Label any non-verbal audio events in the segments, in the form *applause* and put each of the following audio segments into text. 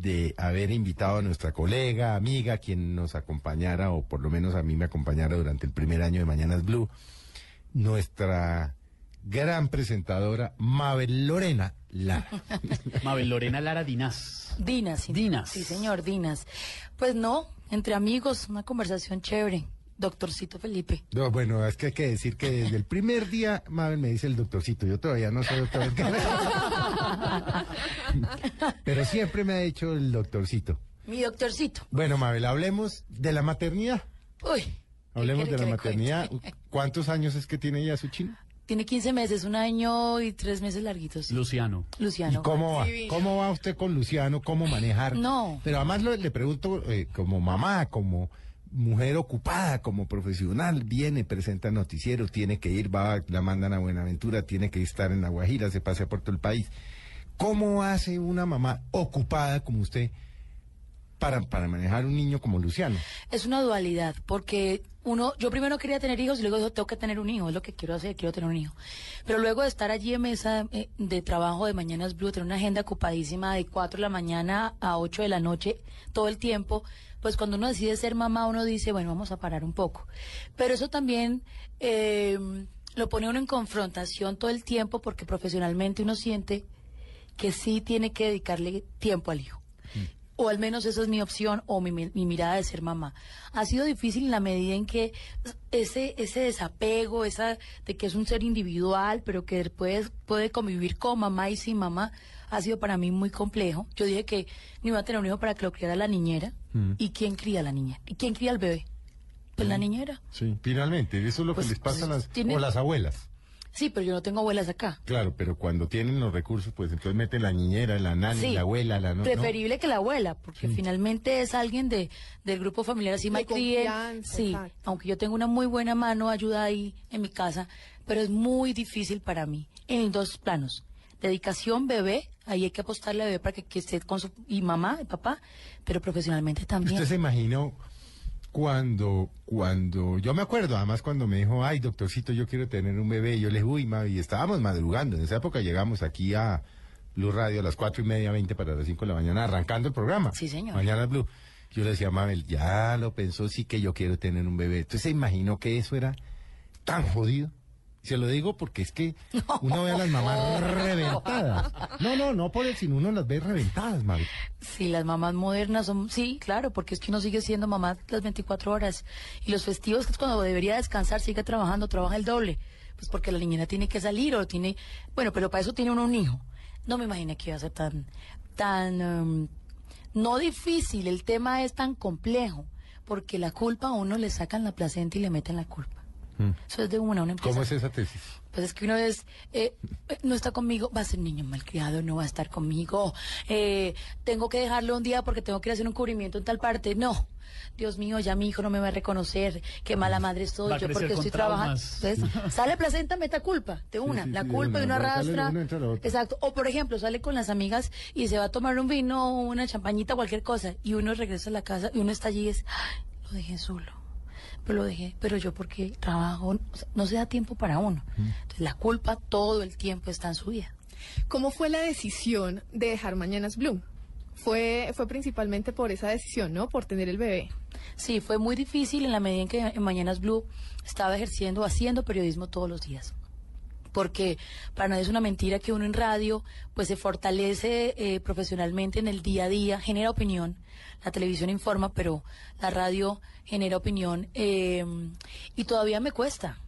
de haber invitado a nuestra colega, amiga, quien nos acompañara, o por lo menos a mí me acompañara durante el primer año de Mañanas Blue, nuestra gran presentadora, Mabel Lorena Lara. *laughs* Mabel Lorena Lara. Dinas. sí. Dinas. Sí, señor, Dinas. Pues no, entre amigos, una conversación chévere. Doctorcito Felipe. No, bueno, es que hay que decir que desde el primer día Mabel me dice el doctorcito, yo todavía no soy doctor. Pero siempre me ha dicho el doctorcito. Mi doctorcito. Bueno, Mabel, hablemos de la maternidad. Uy. ¿qué Hablemos de la maternidad. cuente? ¿Cuántos años es que tiene ya su chino? Tiene 15 meses, un año y tres meses larguitos. Luciano. Luciano. ¿Y cómo va? Divino. ¿Cómo va usted con Luciano? ¿Cómo manejar? No. Pero además lo- le pregunto, eh, como mamá, como mujer ocupada, como profesional, viene, presenta noticiero, tiene que ir, va, la mandan a Buenaventura, tiene que estar en La Guajira, se pasea por todo el país. ¿Cómo hace una mamá ocupada como usted para, para manejar un niño como Luciano? Es una dualidad, porque uno, yo primero quería tener hijos y luego dijo, tengo que tener un hijo, es lo que quiero hacer, quiero tener un hijo. Pero luego de estar allí en mesa eh, de trabajo de Mañanas Blue, tener una agenda ocupadísima de 4 de la mañana a 8 de la noche, todo el tiempo, pues cuando uno decide ser mamá, uno dice, bueno, vamos a parar un poco. Pero eso también eh, lo pone uno en confrontación todo el tiempo, porque profesionalmente uno siente que sí tiene que dedicarle tiempo al hijo. O al menos esa es mi opción o mi, mi- mi mirada de ser mamá. Ha sido difícil en la medida en que ese, ese desapego, esa de que es un ser individual, pero que puede, puede convivir con mamá y sin mamá, ha sido para mí muy complejo. Yo dije que no iba a tener un hijo para que lo criara la niñera. ¿Y quién cría a la niña? ¿Y quién cría al bebé? Pues la niñera. Sí. Finalmente, eso es lo Pues, que les pasa a pues, las, tiene- o las abuelas. Sí, pero yo no tengo abuelas acá. Claro, pero cuando tienen los recursos, pues entonces meten la niñera, la nani, Sí, la abuela, la no. no. preferible que la abuela, porque finalmente es alguien de del grupo familiar así me Sí, exacto. aunque yo tengo una muy buena mano ayuda ahí en mi casa, pero es muy difícil para mí en dos planos. Dedicación bebé, ahí hay que apostarle a bebé para que, que esté con su y mamá y papá, pero profesionalmente también. ¿Usted se imaginó cuando, cuando, yo me acuerdo, además cuando me dijo, ay, doctorcito, yo quiero tener un bebé, yo le dije, uy, y estábamos madrugando, en esa época llegamos aquí a Blue Radio a las cuatro y media, veinte para las cinco de la mañana, arrancando el programa. Sí, señor. Mañana Blue. Yo le decía, Mabel, ya lo pensó, sí que yo quiero tener un bebé. Entonces se imaginó que eso era tan jodido. Se lo digo porque es que *laughs* uno ve a las mamás reventadas. No, no, no por el sino uno las ve reventadas, Mabel. Sí, las mamás modernas son, sí, claro, porque es que uno sigue siendo mamá las 24 horas. Y los festivos, que es cuando debería descansar, sigue trabajando, trabaja el doble. Pues porque la niñera tiene que salir o tiene, bueno, pero para eso tiene uno un hijo. No me imaginé que iba a ser tan, tan, em, no difícil, el tema es tan complejo, porque la culpa a uno le sacan la placenta y le meten la culpa. Eso es de una, una empresa. ¿Cómo es esa tesis? Pues es que una vez eh, no está conmigo, va a ser niño malcriado, no va a estar conmigo. Eh, tengo que dejarlo un día porque tengo que ir a hacer un cubrimiento en tal parte. No. Dios mío, ya mi hijo no me va a reconocer. Qué mala madre soy Va yo porque estoy trabajando. Entonces, *laughs* sale placenta, meta culpa de una. sí, la sí, de culpa una. y uno arrastra. Exacto. O por ejemplo, sale con las amigas y se va a tomar un vino, una champañita, cualquier cosa. Y uno regresa a la casa y uno está allí y es, "Ay, lo dejé solo pero lo dejé, pero yo porque trabajo, o sea, no se da tiempo para uno. Entonces la culpa todo el tiempo está en su vida. ¿Cómo fue la decisión de dejar Mañanas Blue? Fue, fue principalmente por esa decisión, ¿no? Por tener el bebé. Sí, fue muy difícil en la medida en que en Mañanas Blue estaba ejerciendo, haciendo periodismo todos los días. Porque para nadie es una mentira que uno en radio pues se fortalece eh, profesionalmente en el día a día, genera opinión. La televisión informa, pero la radio genera opinión. eh, y todavía me cuesta.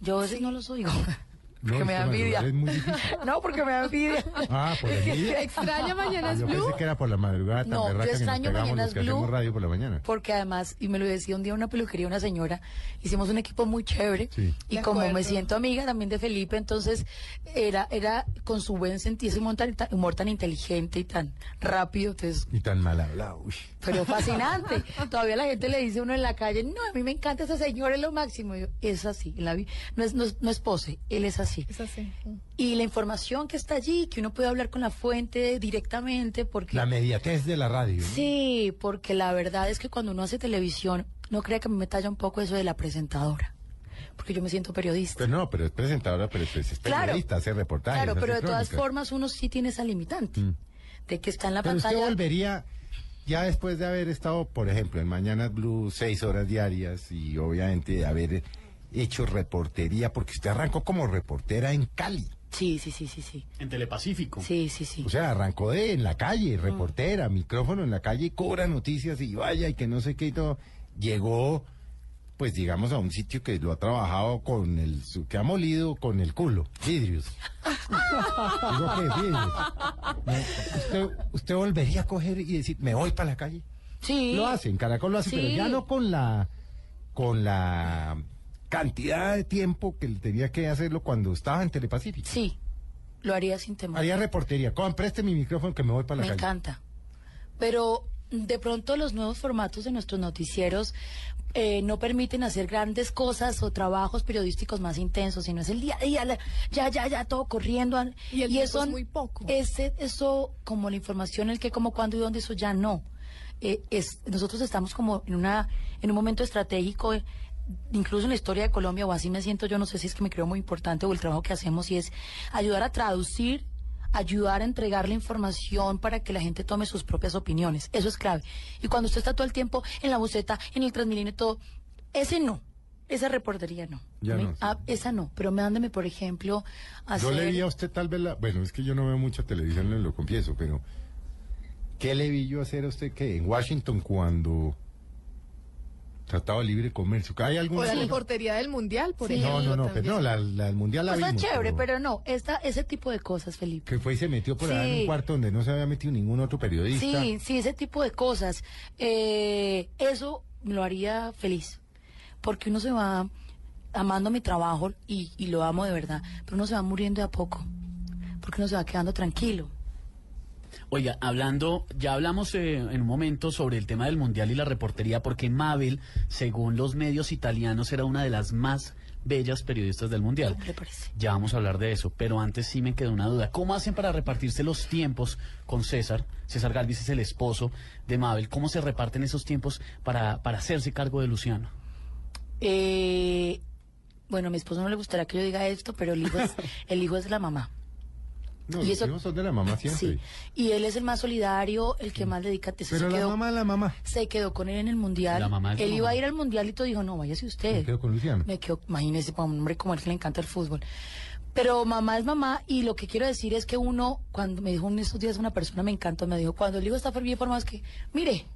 Yo a veces no los oigo. *laughs* No, porque me da envidia. madrugar es muy difícil. *laughs* no, porque me da envidia. Ah, por *laughs* envidia. ¿Extraña Mañanas Yo Blue? pensé que era por la madrugada tan No, yo berraca que nos extraño pegamos Mañanas los que Blue. hacemos radio por la mañana. Porque además, y me lo decía un día una peluquería, una señora, hicimos un equipo muy chévere. Sí. Y De como me siento amiga también de Felipe, entonces era, era con su buen sentido, ese humor tan, humor tan inteligente y tan rápido, entonces, Y tan mal hablado. uy. pero *laughs* fascinante. Todavía la gente le dice a uno en la calle, no, a mí me encanta ese señor, es lo máximo. Yo, es así, en la vi- no, es, no, es, no es pose, él es así. Es así. Y la información que está allí, que uno puede hablar con la fuente directamente, porque... La mediatez de la radio. ¿no? Sí, porque la verdad es que cuando uno hace televisión, no crea que me talla un poco eso de la presentadora. Porque yo me siento periodista. Pero no, pero es presentadora, pero es, es Claro. periodista, hace reportajes. claro, pero de todas formas uno sí tiene esa limitante. De que está en la Pero usted pantalla. volvería, ya después de haber estado, por ejemplo, en Mañanas Blue seis horas diarias y obviamente de haber hecho reportería, porque usted arrancó como reportera en Cali. Sí, sí, sí, sí, sí. En Telepacífico. Sí, sí, sí. O sea, arrancó de en la calle, Mm. reportera, micrófono en la calle, y cobra noticias y vaya y que no sé qué y todo. Llegó, pues digamos, a un sitio que lo ha trabajado con el, su- que ha molido con el culo, vidrios. *laughs* Digo que vidrios. No, usted, usted volvería a coger y decir, me voy para la calle. sí. Lo hace, en Caracol lo hace, pero ya no con la, con la cantidad de tiempo que tenía que hacerlo cuando estaba en Telepacífico. Sí. Lo haría sin temor. Haría reportería. Con, preste mi micrófono que me voy para la Me calle. encanta. Pero de pronto los nuevos formatos de nuestros noticieros eh, no permiten hacer grandes cosas o trabajos periodísticos más intensos, sino es el día a día, la- ya, ya, ya, todo corriendo. Y el tiempo eso es muy poco. Ese, eso, como la información, el qué, cómo, cuándo y dónde, eso ya no. Eh, es, nosotros estamos como en, una, en un momento estratégico. Incluso en la historia de Colombia, o así me siento yo, no sé si es que me creo muy importante o el trabajo que hacemos, y es ayudar a traducir ayudar a entregar la información para que la gente tome sus propias opiniones. Eso es clave. Y cuando usted está todo el tiempo en la buceta, en el Transmilenio y todo, ese no. Esa reportería no. Ya no, ah, esa no. Pero mándame, por ejemplo, a Yo hacer... le vi a usted tal vez la... Bueno, es que yo no veo mucha televisión, le lo confieso, pero... ¿Qué le vi yo hacer a usted que en Washington cuando trataba libre comercio? ¿Hay algún... O la reportería del Mundial, por Sí. ejemplo. No, no, no, pero no, la, la del Mundial la Está vimos. chévere, pero no. Esta, ese tipo de cosas, Felipe. Que fue y se metió por allá en Sí. un cuarto donde no se había metido ningún otro periodista. Sí, sí, ese tipo de cosas. Eh, eso lo haría feliz. Porque uno se va amando mi trabajo y, y lo amo de verdad. Pero uno se va muriendo de a poco. Porque uno se va quedando tranquilo. Oiga, hablando, ya hablamos eh, en un momento sobre el tema del mundial y la reportería, porque Mabel, según los medios italianos, era una de las más bellas periodistas del mundial. ¿Qué le parece? Ya vamos a hablar de eso, pero antes sí me quedó una duda. ¿Cómo hacen para repartirse los tiempos con César? César Galvis es el esposo de Mabel. ¿Cómo se reparten esos tiempos para, para hacerse cargo de Luciano? Eh, bueno, a mi esposo no le gustaría que yo diga esto, pero el hijo es, *laughs* el hijo es la mamá. No, Y los eso- hijos son de la mamá siempre. Sí. Y él es el más solidario, el que más dedica. se Pero la quedó- mamá, la mamá. se quedó con él en el mundial. La mamá es él la iba a ir al mundial y todo dijo, no, váyase usted. Me quedo con Luciano. Me quedo, imagínese, para un hombre como él que le encanta el fútbol. Pero mamá es mamá y lo que quiero decir es que uno, cuando me dijo en estos días una persona, me encantó, me dijo, cuando el hijo está bien formado es que, mire,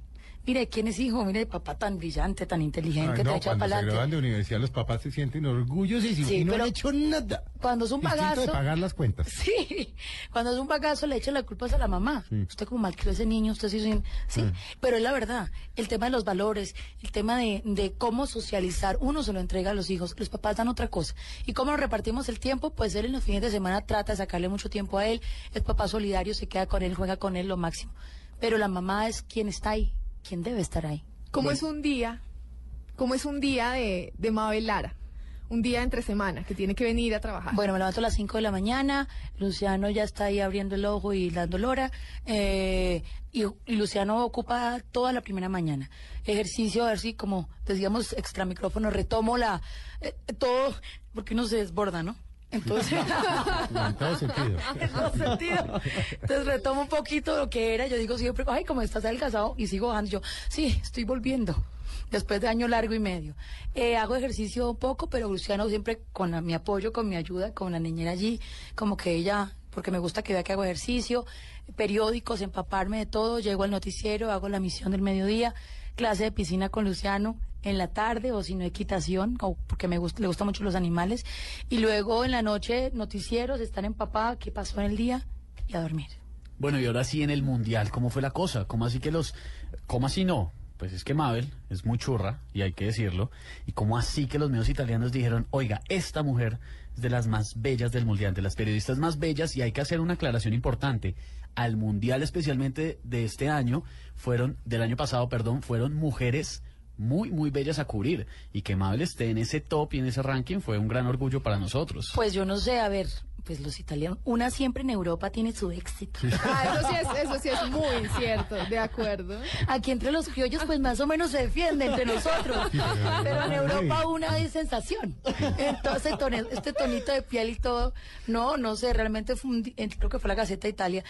mire, ¿quién es hijo? Mire, papá tan brillante, tan inteligente, Ay, te no, echa cuando para se graduan adelante. de universidad los papás se sienten orgullosísimos Sí, y no han hecho nada. Cuando es un Distinto de bagazo. pagar las cuentas. *laughs* Sí, cuando es un bagazo le echan la culpa a la mamá. Sí. Usted como mal crió ese niño, usted sí, sí, sí. Pero es la verdad, el tema de los valores, el tema de, de cómo socializar, uno se lo entrega a los hijos, los papás dan otra cosa. ¿Y cómo nos repartimos el tiempo? Pues él en los fines de semana trata de sacarle mucho tiempo a él, es papá solidario, se queda con él, juega con él lo máximo. Pero la mamá es quien está ahí, quien debe estar ahí. ¿Cómo es un día? ¿Cómo es un día de, de Mabel Lara? Un día entre semana que tiene que venir a trabajar. Bueno, me levanto a las 5 de la mañana, Luciano ya está ahí abriendo el ojo y dando lora, eh, y, y Luciano ocupa toda la primera mañana. Ejercicio, a ver si como decíamos extra micrófono, retomo la, eh, todo, porque uno se desborda, ¿no? Entonces, *laughs* En todo sentido. *laughs* en todo sentido. Entonces retomo un poquito lo que era, yo digo siempre, ay, como estás adelgazado, y sigo bajando, yo, sí, estoy volviendo. Después de año largo y medio. Eh, hago ejercicio poco, pero Luciano siempre con la- mi apoyo, con mi ayuda, con la niñera allí, como que ella, porque me gusta que vea que hago ejercicio, periódicos, empaparme de todo, llego al noticiero, hago la misión del mediodía, clase de piscina con Luciano, en la tarde o si no equitación, porque me gusta, le gustan mucho los animales. Y luego en la noche noticieros, estar en papá, qué pasó en el día y a dormir. Bueno, y ahora sí en el Mundial, ¿cómo fue la cosa? ¿Cómo así que los... ¿Cómo así no? Pues es que Mabel es muy churra, y hay que decirlo. ¿Y cómo así que los medios italianos dijeron, oiga, esta mujer es de las más bellas del Mundial, de las periodistas más bellas, y hay que hacer una aclaración importante. Al Mundial especialmente de este año, fueron, del año pasado, perdón, fueron mujeres muy, muy bellas a cubrir. Y que Mabel esté en ese top y en ese ranking fue un gran orgullo para nosotros. Pues yo no sé, a ver, pues los italianos, una siempre en Europa tiene su éxito. *laughs* Ah, eso sí es, eso sí es muy cierto, de acuerdo. Aquí entre los criollos pues más o menos se defiende entre nosotros, pero en Europa una es sensación. Entonces tone- este tonito de piel y todo, no, no sé, realmente fue un creo que fue la Gaceta de Italia,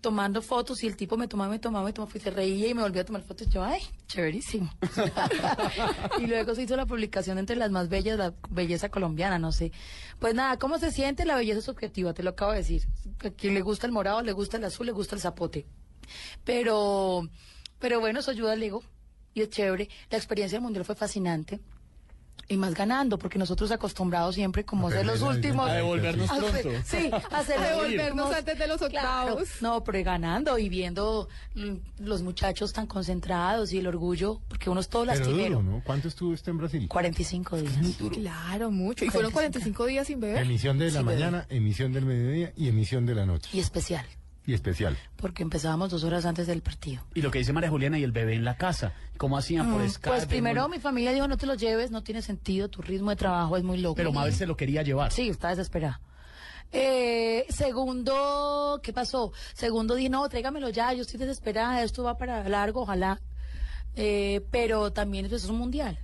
tomando fotos y el tipo me tomaba, me tomaba, me tomaba, y se reía y me volvía a tomar fotos yo, ay, chéverísimo. *laughs* y luego se hizo la publicación entre las más bellas, la belleza colombiana, no sé. Pues nada, ¿cómo se siente? La belleza subjetiva, te lo acabo de decir. A quien le gusta el morado, le gusta el azul, le gusta el zapote. Pero, pero bueno, eso ayuda al ego y es chévere. La experiencia del mundial fue fascinante. Y más ganando, porque nosotros acostumbrados siempre como A ser los últimos. A devolvernos a hacer- pronto. Sí, a los devolvernos últimos. antes de los Claro. octavos. No, pero ganando y viendo mm, los muchachos tan concentrados y el orgullo, porque uno es todo Pero lastimero. duro, ¿no? ¿Cuánto estuvo usted en Brasil? 45 días. Claro, mucho. Y fueron 45 días sin beber. Emisión de la Sí, bebé. mañana, emisión del mediodía y emisión de la noche. Y especial, Y especial. porque empezábamos dos horas antes del partido. Y lo que dice María Juliana y el bebé en la casa. ¿Cómo hacían por Mm, Skype? Pues primero mi familia dijo, no te lo lleves, no tiene sentido, tu ritmo de trabajo es muy loco. Pero Mabel se lo quería llevar. Sí, está desesperada. Eh, segundo, ¿qué pasó? Segundo, dije, no, tráigamelo ya, yo estoy desesperada, esto va para largo, ojalá. Eh, pero también pues, es un mundial.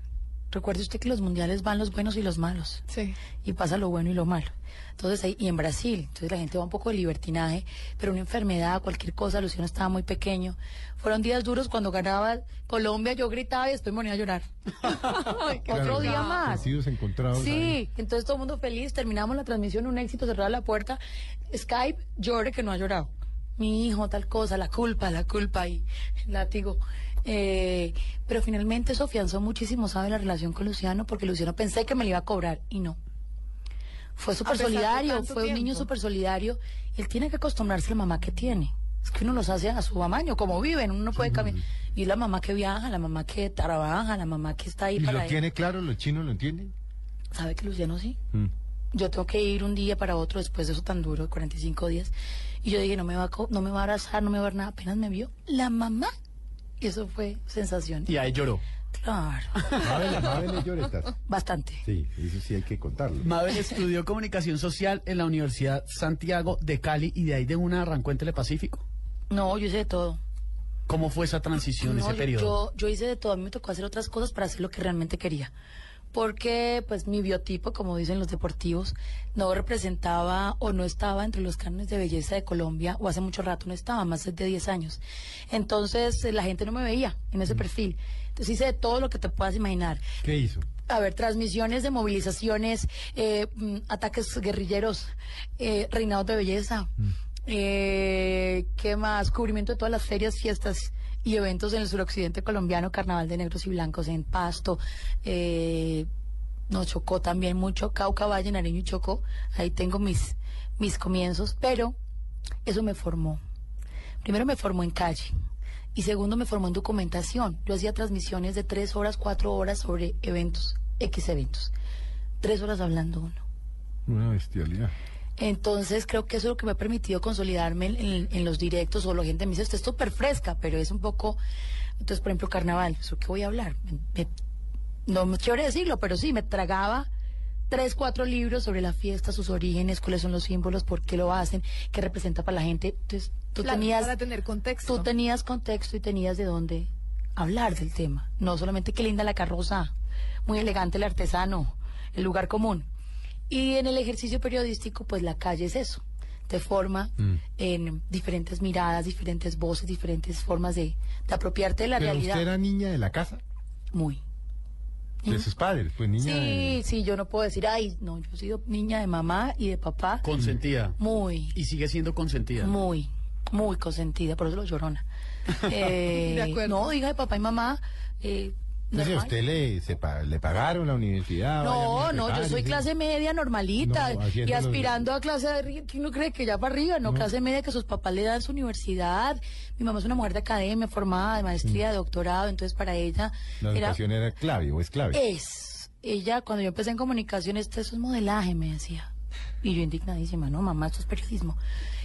Recuerde usted que los mundiales van los buenos y los malos. Sí. Y pasa lo bueno y lo malo. Entonces, ahí, y en Brasil, entonces la gente va un poco de libertinaje, pero una enfermedad, cualquier cosa, Luciano estaba muy pequeño. Fueron días duros cuando ganaba Colombia, yo gritaba y después me ponía a llorar. *laughs* Otro Claro, día más. Ahí. Sí, entonces todo el mundo feliz, terminamos la transmisión, un éxito, cerrada la puerta, Skype, llore que no ha llorado. Mi hijo, tal cosa, la culpa, la culpa y látigo. Eh, pero finalmente eso afianzó muchísimo, ¿sabe? La relación con Luciano, porque Luciano pensé que me le iba a cobrar y no. Fue súper solidario, fue un niño súper solidario. Él tiene que acostumbrarse a la mamá que tiene. Es que uno los hace a su amaño, como viven, uno no puede cambiar. Y la mamá que viaja, la mamá que trabaja, la mamá que está ahí ¿Y para lo él. tiene claro? ¿Los chinos lo entienden? ¿Sabe que Luciano sí? Mm. yo tengo que ir un día para otro después de eso tan duro, de 45 días. Y yo dije, no me va a, no me va a abrazar, no me va a ver nada. Apenas me vio la mamá. Y eso fue sensación. Y ahí lloró. Claro, Mabel, Mabel lloretas. bastante. Sí, eso sí hay que contarlo. Mabel estudió comunicación social en la Universidad Santiago de Cali y de ahí de una arrancó en Telepacífico. No, yo hice de todo. ¿Cómo fue esa transición, No, ese yo- periodo? Yo, yo hice de todo. A mí me tocó hacer otras cosas para hacer lo que realmente quería. Porque, pues, mi biotipo, como dicen los deportivos, no representaba o no estaba entre los cánones de belleza de Colombia, o hace mucho rato no estaba, más de 10 años. Entonces, eh, la gente no me veía en ese perfil. Entonces, hice de todo lo que te puedas imaginar. ¿Qué hizo? A ver, transmisiones de movilizaciones, eh, mm, ataques guerrilleros, eh, reinados de belleza, eh, ¿qué más? Cubrimiento de todas las ferias, fiestas y eventos en el suroccidente colombiano, Carnaval de Negros y Blancos en Pasto, eh, nos chocó también mucho, Cauca, Valle, Nariño y Chocó, ahí tengo mis, mis comienzos, pero eso me formó. Primero me formó en calle y segundo me formó en documentación. Yo hacía transmisiones de tres horas, cuatro horas sobre eventos, X eventos. Tres horas hablando uno. Una bestialidad. Entonces creo que eso es lo que me ha permitido consolidarme en, en- en los directos o la gente me dice, usted es súper fresca, pero es un poco... Entonces, por ejemplo, carnaval, ¿sobre qué voy a hablar? Me- me- no me quiero decirlo, pero sí, me tragaba tres, cuatro libros sobre la fiesta, sus orígenes, cuáles son los símbolos, por qué lo hacen, qué representa para la gente. Entonces, tú Claro, tenías... para tener contexto. Tú tenías contexto y tenías de dónde hablar del tema. No solamente qué linda la carroza, muy elegante el artesano, el lugar común. Y en el ejercicio periodístico, pues la calle es eso. Te forma Mm. en diferentes miradas, diferentes voces, diferentes formas de, de apropiarte de la ¿Pero realidad. usted era niña de la casa? Muy. De sus padres, pues niña Sí, de... sí, yo no puedo decir, ay, no, yo he sido niña de mamá y de papá. Consentida. Muy. Y sigue siendo consentida. Muy, muy consentida, por eso lo llorona. *laughs* Eh, De acuerdo. No, hija de papá y mamá, eh, Entonces, ¿a normal. usted le, se le pagaron la universidad? No, no, yo soy clase media normalita No, y aspirando a clase de. ¿Quién no cree que ya para arriba? No, clase media que sus papás le dan su universidad. Mi mamá es una mujer de academia, formada, de maestría, de doctorado, entonces para ella Mm. La era educación era clave o es clave. es. Ella, cuando yo empecé en comunicación, esto eso es modelaje, me decía. Y yo indignadísima, no, mamá, esto es periodismo.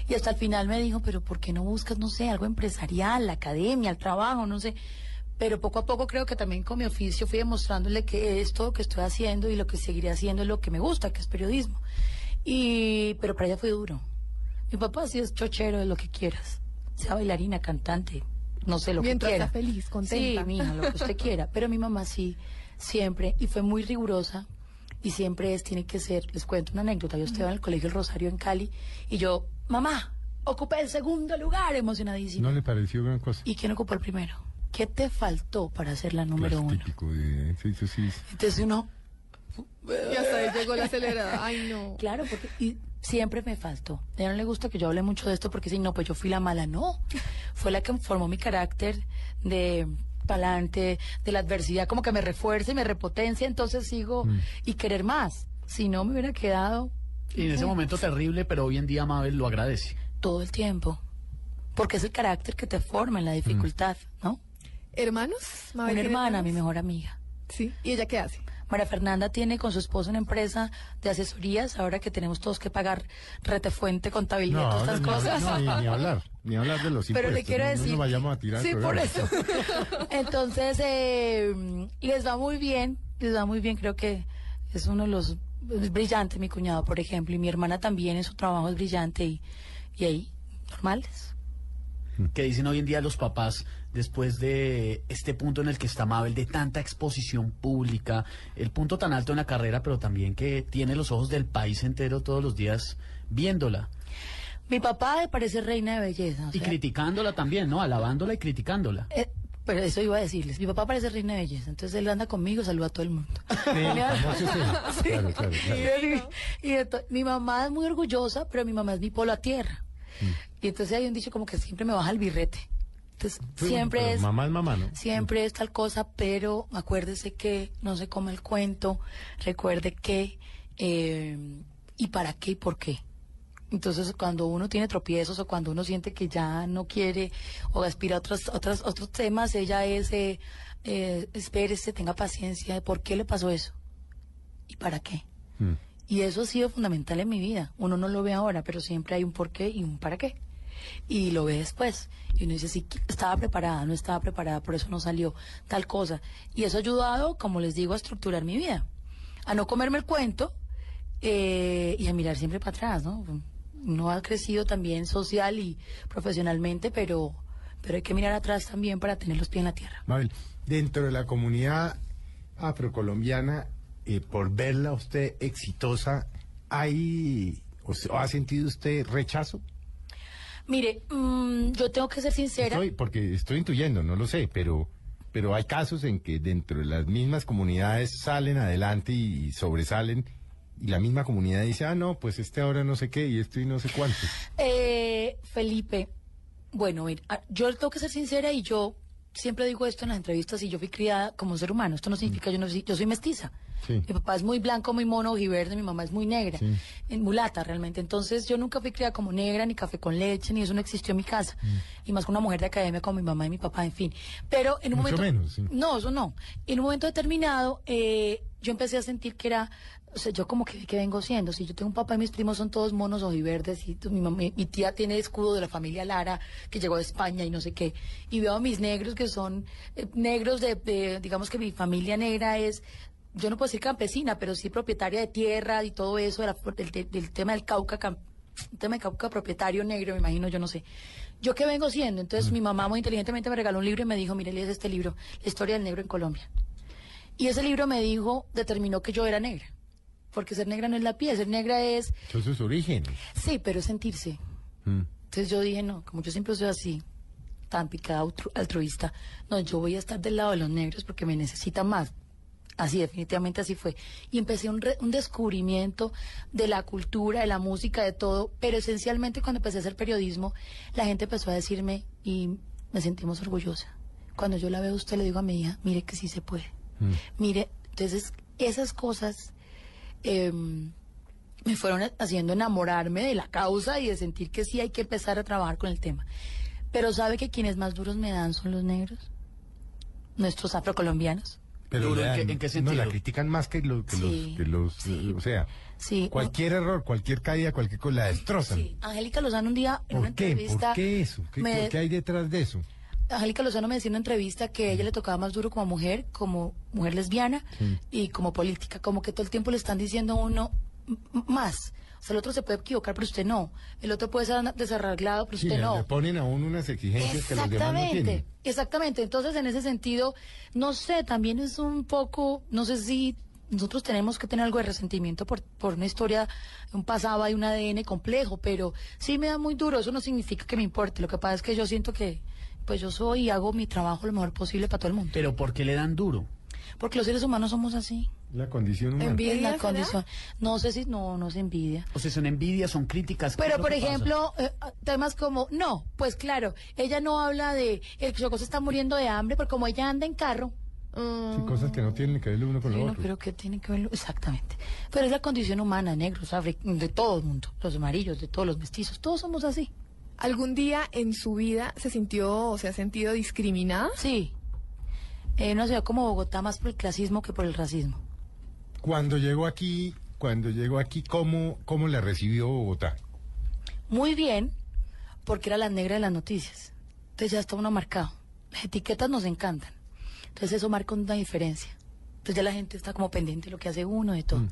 Y hasta el final me dijo, pero ¿por qué no buscas, no sé, algo empresarial, la academia, el trabajo, no sé? Pero poco a poco creo que también con mi oficio fui demostrándole que esto lo que estoy haciendo y lo que seguiré haciendo es lo que me gusta, que es periodismo. Y, pero para ella fue duro. Mi papá sí es chochero de lo que quieras. Sea bailarina, cantante, no sé lo Mientras que quiera. sea feliz, contenta. Sí, mija, lo que usted quiera. Pero mi mamá sí, siempre, y fue muy rigurosa, y siempre es, tiene que ser, les cuento una anécdota, yo estaba en el Colegio El Rosario en Cali, y yo, mamá, ocupé el segundo lugar, emocionadísima. ¿No le pareció gran cosa? ¿Y quién ocupó el primero? ¿Qué te faltó para ser la número uno? típico de... Sí, sí, sí. Entonces uno, Y hasta ahí llegó la acelerada. Ay, no. Claro, porque y siempre me faltó. A no le gusta que yo hable mucho de esto porque si no, pues yo fui la mala. No, fue la que formó mi carácter de palante, de la adversidad, como que me refuerza y me repotencia, entonces sigo y querer más. Si no, me hubiera quedado Y en ese momento terrible, pero hoy en día Mabel lo agradece. todo el tiempo. Porque es el carácter que te forma en la dificultad, ¿no? ¿Hermanos? Mabel, Una ¿tiene hermana, mi mejor amiga. Sí. ¿Y ella qué hace? María Fernanda tiene con su esposo una empresa de asesorías, ahora que tenemos todos que pagar retefuente, contabilidad, todas estas cosas. no, ni, ni hablar, ni hablar de los impuestos. Pero le quiero no, decir. No nos vayamos a tirar. Sí, por eso. *laughs* Entonces, eh, les va muy bien, les va muy bien. Creo que es uno de los. Es brillante mi cuñado, por ejemplo, y mi hermana también en su trabajo es brillante y, y ahí, normales. que dicen hoy en día los papás después de este punto en el que está Mabel, de tanta exposición pública, el punto tan alto en la carrera, pero también que tiene los ojos del país entero todos los días viéndola Mi papá me parece reina de belleza. o y sea, criticándola también, ¿no? Alabándola y criticándola. eh, pero eso iba a decirles. Mi papá parece reina de belleza, entonces él anda conmigo, saluda a todo el mundo. *laughs* Y, mi mamá es muy orgullosa, pero mi mamá es mi polo a tierra. Mm. Y entonces hay un dicho como que siempre me baja el birrete. Entonces Sí, siempre es Mamá es mamá, ¿no? siempre es tal cosa, pero acuérdese que no se come el cuento, recuerde que eh, y para qué y por qué. Entonces, cuando uno tiene tropiezos o cuando uno siente que ya no quiere o aspira a otros, otros, otros temas, ella es, eh, eh, espérese, tenga paciencia, de por qué le pasó eso y para qué. Mm. Y eso ha sido fundamental en mi vida. Uno no lo ve ahora, pero siempre hay un por qué y un para qué. Y lo ve después. Y uno dice, sí, estaba preparada, no estaba preparada, por eso no salió tal cosa. Y eso ha ayudado, como les digo, a estructurar mi vida. A no comerme el cuento eh, y a mirar siempre para atrás, ¿no? Uno ha crecido también social y profesionalmente, pero, pero hay que mirar atrás también para tener los pies en la tierra. Mabel, dentro de la comunidad afrocolombiana, eh, por verla usted exitosa, ¿hay o ha sentido usted rechazo? Mire, mm, yo tengo que ser sincera. Estoy, porque estoy intuyendo, no lo sé, pero, pero hay casos en que dentro de las mismas comunidades salen adelante y, y sobresalen y la misma comunidad dice, ah, no, pues este ahora no sé qué y esto y no sé cuánto. Eh, Felipe, bueno, mira, ah, yo tengo que ser sincera y yo siempre digo esto en las entrevistas y yo fui criada como un ser humano. Esto no significa yo no soy, yo soy mestiza. Sí. Mi papá es muy blanco, muy mono, ojiverde, mi mamá es muy negra, Sí. en mulata realmente. Entonces yo nunca fui criada como negra, ni café con leche, ni eso no existió en mi casa. Mm. Y más con una mujer de academia como mi mamá y mi papá, en fin. Pero en un Mucho momento... menos, sí. No, eso no. En un momento determinado, eh, yo empecé a sentir que era, o sea, yo como que, que vengo siendo. Si yo tengo un papá y mis primos son todos monos ojiverdes y tu- mi, mam- mi, mi tía tiene escudo de la familia Lara que llegó de España y no sé qué. Y veo a mis negros que son eh, negros de, de- digamos que mi familia negra es, yo no puedo decir campesina, pero sí propietaria de tierra y todo eso, de la- del, del- del tema del Cauca, cam- tema de Cauca propietario negro, me imagino, yo no sé. ¿Yo qué vengo siendo? Entonces mi mamá muy inteligentemente me regaló un libro y me dijo, mire, lees este libro, La historia del negro en Colombia. Y ese libro me dijo, determinó que yo era negra. Porque ser negra no es la piel, ser negra es, Son sus orígenes. sí, pero es sentirse. Mm. Entonces yo dije, no, como yo siempre soy así, tan picada altru- altruista, no, yo voy a estar del lado de los negros porque me necesitan más. Así, definitivamente así fue. Y empecé un, re- un descubrimiento de la cultura, de la música, de todo, pero esencialmente cuando empecé a hacer periodismo, la gente empezó a decirme y me sentimos orgullosa. Cuando yo la veo a usted le digo a mi hija, mire que sí se puede. Mm. Mire, entonces esas cosas em, me fueron haciendo enamorarme de la causa y de sentir que sí hay que empezar a trabajar con el tema. Pero ¿sabe que quienes más duros me dan son los negros? Nuestros afrocolombianos. Pero Duro, ¿en qué- en qué No, sentido? la critican más que, lo- que Sí, los... Que los sí. O sea, Sí. cualquier error, cualquier caída, cualquier cosa, la destrozan. Sí, Angélica Lozano un día en una entrevista... ¿Por qué eso? ¿Qué, me- qué hay detrás de eso? Angélica Lozano me decía en una entrevista que a ella le tocaba más duro como mujer, como mujer lesbiana y como política, como que todo el tiempo le están diciendo a uno más. O sea, el otro se puede equivocar, pero usted no. El otro puede ser desarreglado, pero usted no. le ponen a uno unas exigencias que los demás no tienen. exactamente. Entonces, en ese sentido, no sé, también es un poco, no sé si nosotros tenemos que tener algo de resentimiento por, por una historia, un pasado y un ADN complejo, pero sí me da muy duro. Eso no significa que me importe. Lo que pasa es que yo siento que, pues yo soy y hago mi trabajo lo mejor posible para todo el mundo. Pero ¿por qué le dan duro? Porque los seres humanos somos así. La condición humana. Envidia. Es la condición. No sé si, no, no se envidia. O sea, son envidias, son críticas. ¿qué es Pero, por que pasa? ejemplo, eh, temas como, no, pues claro, ella no habla de, el Chocó se está muriendo de hambre, porque como ella anda en carro, Mm, Sí, cosas que no tienen que ver lo uno con lo Bueno, otro. pero ¿qué tiene que ver? Exactamente. Pero es la condición humana, negros, de todo el mundo, los amarillos, de todos los mestizos, todos somos así. ¿Algún día en su vida se sintió o se ha sentido discriminada? Sí. En una ciudad como Bogotá, más por el clasismo que por el racismo. Cuando llegó aquí, cuando llegó aquí, ¿cómo, cómo la recibió Bogotá? Muy bien, porque era la negra de las noticias. Entonces ya está uno marcado. Las etiquetas nos encantan. Entonces eso marca una diferencia. Entonces ya la gente está como pendiente de lo que hace uno, de todo.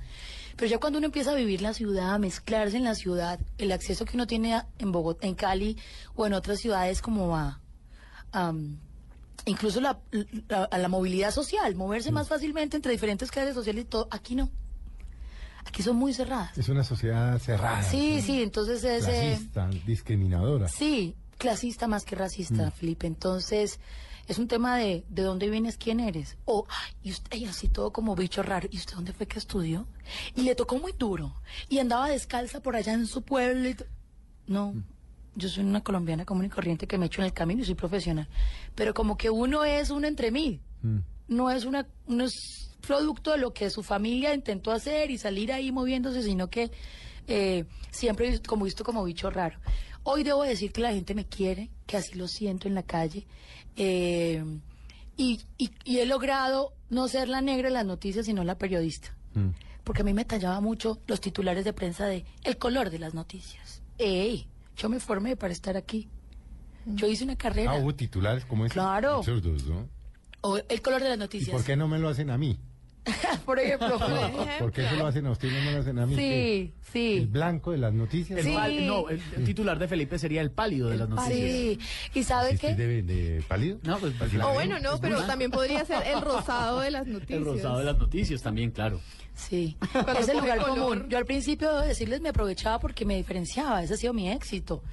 Pero ya cuando uno empieza a vivir la ciudad, a mezclarse en la ciudad, el acceso que uno tiene a- en Bogotá, en Cali o en otras ciudades como a... a, incluso la, la- movilidad social, moverse más fácilmente entre diferentes clases sociales y todo. Aquí no. Aquí son muy cerradas. Es una sociedad cerrada. Sí, sí, entonces es... eh, Clasista, discriminadora. Sí, clasista más que racista, Felipe. Entonces, es un tema de de dónde vienes, quién eres. O, ay, y usted, y así todo como bicho raro. ¿Y usted dónde fue que estudió? Y le tocó muy duro. Y andaba descalza por allá en su pueblo. y No, yo soy una colombiana común y corriente que me echo en el camino y soy profesional. Pero como que uno es uno entre mí. Mm. No es una, es producto de lo que su familia intentó hacer y salir ahí moviéndose, sino que eh, siempre he visto- como visto como bicho raro. Hoy debo decir que la gente me quiere, que así lo siento en la calle. eh, y, y- y he logrado no ser la negra de las noticias, sino la periodista. Mm. Porque a mí me tallaba mucho los titulares de prensa de el color de las noticias. ¡Ey! Yo me formé para estar aquí. Yo hice una carrera. Ah, hubo titulares como ese. Claro. Absurdos, ¿no? O el color de las ¿Y noticias. por qué no me lo hacen a mí? *laughs* Por ejemplo. ¿Por qué se lo hacen a usted y no me lo hacen a mí? Sí, ¿Qué? ¿El sí. blanco de las noticias? El Sí. pal- no, el, el titular de Felipe sería el pálido de las noticias. Sí. ¿Y sabe ¿Sí qué? de, de pálido? No, pues, pues, O bueno, no, pero también podría ser el rosado de las *laughs* noticias. El rosado de las noticias también, claro. Sí. *laughs* Es el lugar color. común. Yo al principio, debo decirles, me aprovechaba porque me diferenciaba. Ese ha sido mi éxito.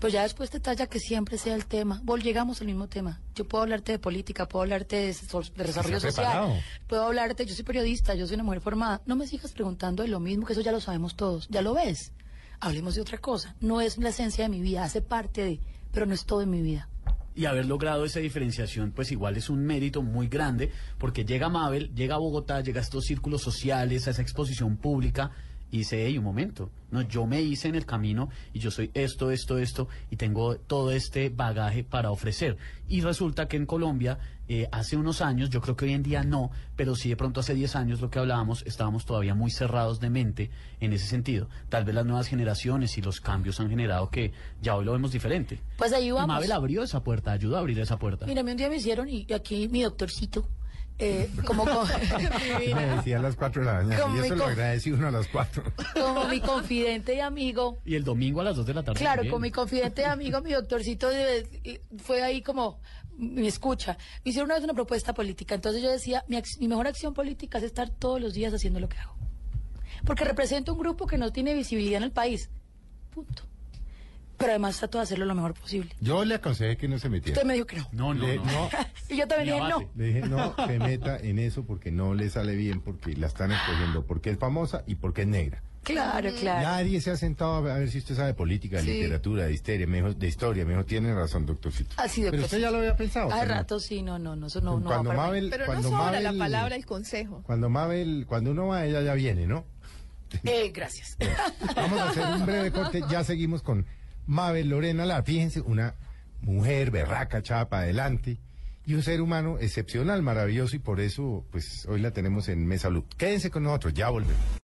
Pues ya después te talla que siempre sea el tema. Vol, llegamos al mismo tema. Yo puedo hablarte de política, puedo hablarte de, so- de desarrollo social. preparado. Puedo hablarte, yo soy periodista, yo soy una mujer formada. No me sigas preguntando de lo mismo, que eso ya lo sabemos todos. Ya lo ves. Hablemos de otra cosa. No es la esencia de mi vida, hace parte de, pero no es todo en mi vida. Y haber logrado esa diferenciación, pues igual es un mérito muy grande, porque llega Mabel, llega a Bogotá, llega a estos círculos sociales, a esa exposición pública, y dice, hey, un momento, no, yo me hice en el camino y yo soy esto, esto, esto, y tengo todo este bagaje para ofrecer. Y resulta que en Colombia, eh, hace unos años, yo creo que hoy en día no, pero sí de pronto hace 10 años lo que hablábamos, estábamos todavía muy cerrados de mente en ese sentido. Tal vez las nuevas generaciones y los cambios han generado que ya hoy lo vemos diferente. Pues ahí Y vamos. Mabel abrió esa puerta, ayudó a abrir esa puerta. Mira, a mí un día me hicieron, y aquí mi doctorcito, eh, como, como, *laughs* Me decía a las 4 de la mañana. Como Y mi eso lo agradecí uno a las 4. como *laughs* mi confidente y amigo, Y el domingo a las 2 de la tarde. Claro, también. con mi confidente amigo, mi doctorcito, fue ahí como, me escucha. Me hicieron una vez una propuesta política. Entonces yo decía, mi, ac- mi mejor acción política es estar todos los días haciendo lo que hago. Porque represento un grupo que no tiene visibilidad en el país. Punto. Pero además trato de hacerlo lo mejor posible. Yo le aconsejé que no se metiera. Usted me dijo que no. No, no, Le- no. no, *laughs* Y yo también dije no. Le dije, no se meta en eso porque no le sale bien, porque la están escogiendo, porque es famosa y porque es negra. Claro, claro. Nadie se ha sentado a ver si usted sabe política, de Sí. literatura, de historia, me dijo, de historia, me dijo, tiene razón, doctorcito. Así de Pero usted ya lo había pensado. Hace rato sí, no, no, no, eso no, no va cuando mí. Mabel, Pero no cuando sobra la Mabel- palabra, el consejo. Cuando Mabel, cuando uno va, ella ya viene, ¿no? Eh, gracias. Vamos a hacer un breve *laughs* corte, ya seguimos con Mabel Lorena Lara. Fíjense, una mujer berraca, chapa adelante, y un ser humano excepcional, maravilloso, y por eso, pues, hoy la tenemos en Mesa Blue. Quédense con nosotros, ya volvemos.